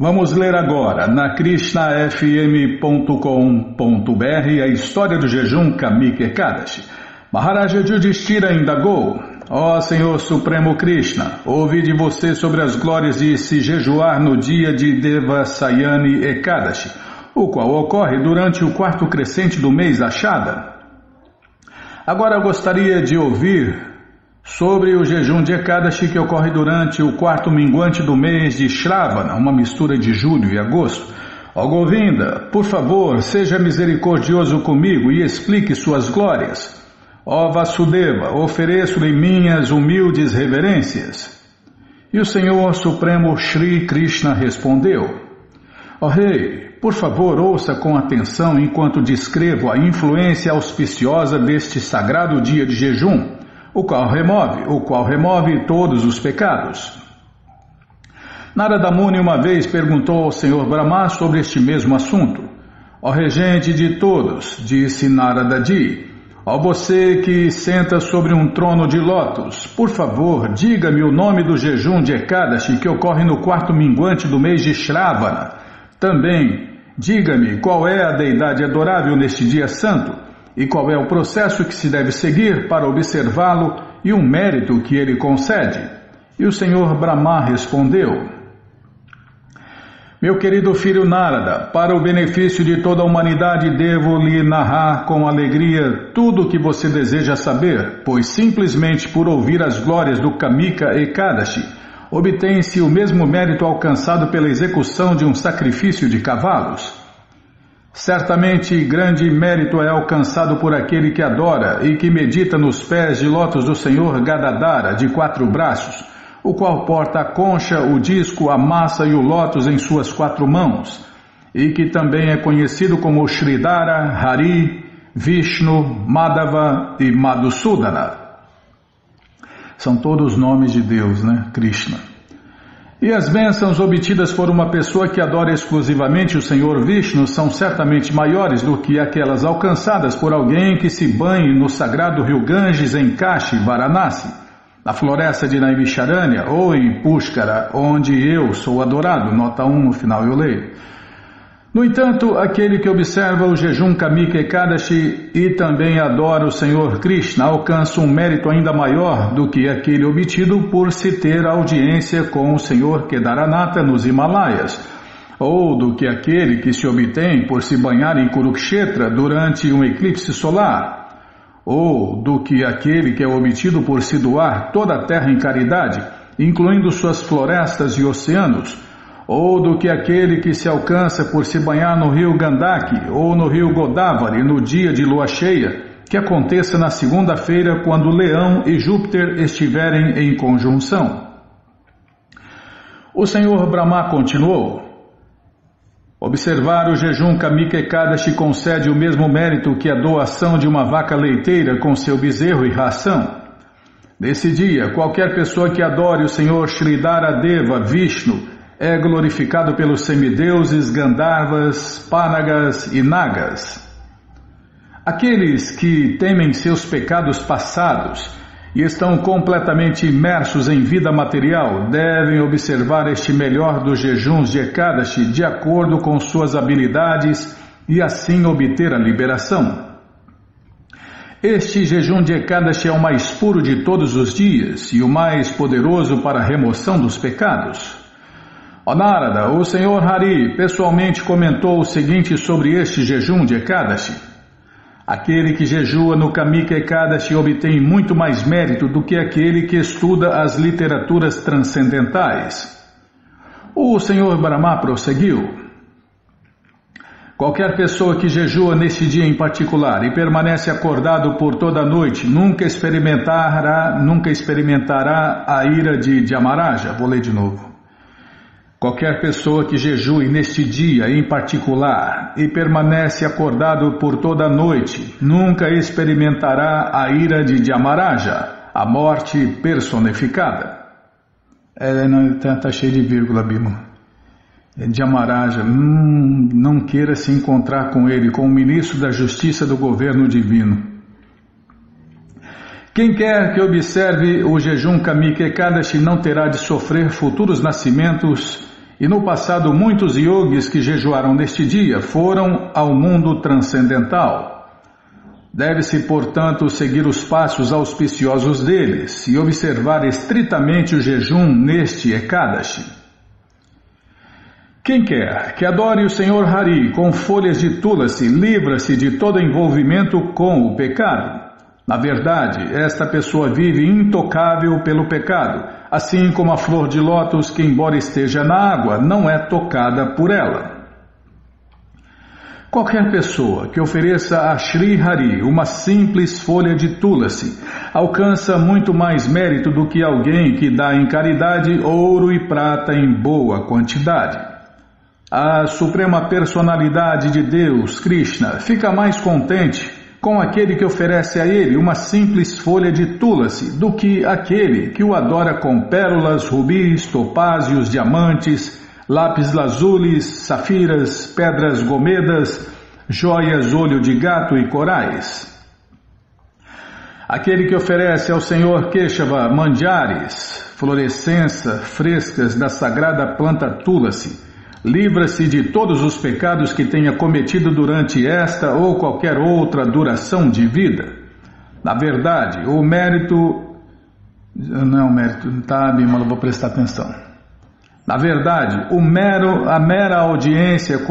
Vamos ler agora na krishnafm.com.br a história do jejum Kamik Ekadashi. Maharaja Yudhishthira indagou, ó oh, Senhor Supremo Krishna, ouvi de você sobre as glórias de se jejuar no dia de Devasayani Ekadashi, o qual ocorre durante o quarto crescente do mês Ashada. Agora gostaria de ouvir Sobre o jejum de Ekadashi que ocorre durante o quarto minguante do mês de Shravana, uma mistura de julho e agosto. Ó Govinda, por favor, seja misericordioso comigo e explique suas glórias. Ó Vasudeva, ofereço-lhe minhas humildes reverências. E o Senhor Supremo Shri Krishna respondeu: Ó Rei, por favor, ouça com atenção enquanto descrevo a influência auspiciosa deste sagrado dia de jejum o qual remove, o qual remove todos os pecados. Narada Muni uma vez perguntou ao Senhor Brahma sobre este mesmo assunto. Ó regente de todos, disse Narada Ji, ó você que senta sobre um trono de lótus, por favor, diga-me o nome do jejum de Ekadashi que ocorre no quarto minguante do mês de Shravana. Também, diga-me qual é a deidade adorável neste dia santo e qual é o processo que se deve seguir para observá-lo e o mérito que ele concede. E o Senhor Brahma respondeu: Meu querido filho Narada, para o benefício de toda a humanidade, devo lhe narrar com alegria tudo o que você deseja saber, pois simplesmente por ouvir as glórias do Kamika Ekadashi, obtém-se o mesmo mérito alcançado pela execução de um sacrifício de cavalos. Certamente grande mérito é alcançado por aquele que adora e que medita nos pés de lótus do Senhor Gadadara, de quatro braços, o qual porta a concha, o disco, a massa e o lótus em suas quatro mãos, e que também é conhecido como Sridhara, Hari, Vishnu, Madhava e Madhusudana. São todos nomes de Deus, né? Krishna. E as bênçãos obtidas por uma pessoa que adora exclusivamente o Senhor Vishnu são certamente maiores do que aquelas alcançadas por alguém que se banhe no sagrado rio Ganges em Kashi, Varanasi, na floresta de Naimisharanya ou em Pushkara, onde eu sou adorado. Nota 1 no final eu leio. No entanto, aquele que observa o jejum Kamika Ekadashi e também adora o Senhor Krishna alcança um mérito ainda maior do que aquele obtido por se ter audiência com o Senhor Kedaranata nos Himalaias, ou do que aquele que se obtém por se banhar em Kurukshetra durante um eclipse solar, ou do que aquele que é obtido por se doar toda a terra em caridade, incluindo suas florestas e oceanos ou do que aquele que se alcança por se banhar no rio Gandaki ou no rio Godavari no dia de lua cheia, que aconteça na segunda-feira quando Leão e Júpiter estiverem em conjunção. O Senhor Brahma continuou. Observar o jejum Kamika Ekadashi concede o mesmo mérito que a doação de uma vaca leiteira com seu bezerro e ração. Nesse dia, qualquer pessoa que adore o Senhor Sridhara Deva Vishnu é glorificado pelos semideuses Gandharvas, Panagas e Nagas. Aqueles que temem seus pecados passados e estão completamente imersos em vida material devem observar este melhor dos jejuns de Ekadashi de acordo com suas habilidades e assim obter a liberação. Este jejum de Ekadashi é o mais puro de todos os dias e o mais poderoso para a remoção dos pecados. Ó Narada, o senhor Hari pessoalmente comentou o seguinte sobre este jejum de Ekadashi. Aquele que jejua no Kamika Ekadashi obtém muito mais mérito do que aquele que estuda as literaturas transcendentais. O senhor Brahma prosseguiu. Qualquer pessoa que jejua neste dia em particular e permanece acordado por toda a noite nunca experimentará, nunca experimentará a ira de Dhyamaraja. Vou ler de novo. Qualquer pessoa que jejue neste dia em particular e permanece acordado por toda a noite nunca experimentará a ira de Dhyamaraja, a morte personificada. É, não, tá, tá cheio de vírgula, Bima. É, Dhyamaraja, hum, não queira se encontrar com ele, com o ministro da Justiça do governo divino. Quem quer que observe o jejum Kamika Ekadashi não terá de sofrer futuros nascimentos E no passado, muitos yogis que jejuaram neste dia foram ao mundo transcendental. Deve-se, portanto, seguir os passos auspiciosos deles e observar estritamente o jejum neste Ekadashi. Quem quer que adore o Senhor Hari com folhas de tulasi, livra-se de todo envolvimento com o pecado. Na verdade, esta pessoa vive intocável pelo pecado, assim como a flor de lótus que, embora esteja na água, não é tocada por ela. Qualquer pessoa que ofereça a Sri Hari uma simples folha de tulasi alcança muito mais mérito do que alguém que dá em caridade ouro e prata em boa quantidade. A Suprema Personalidade de Deus, Krishna, fica mais contente com aquele que oferece a ele uma simples folha de tulasi do que aquele que o adora com pérolas, rubis, topázios, diamantes, lápis lazulis, safiras, pedras gomedas, joias olho de gato e corais. Aquele que oferece ao Senhor Keshava mandiares, florescença frescas da sagrada planta tulasi, Livra-se de todos os pecados que tenha cometido durante esta ou qualquer outra duração de vida. Na verdade, o mérito. Não, o mérito. Tá, Bimala, vou prestar atenção. Na verdade, o mero, a mera audiência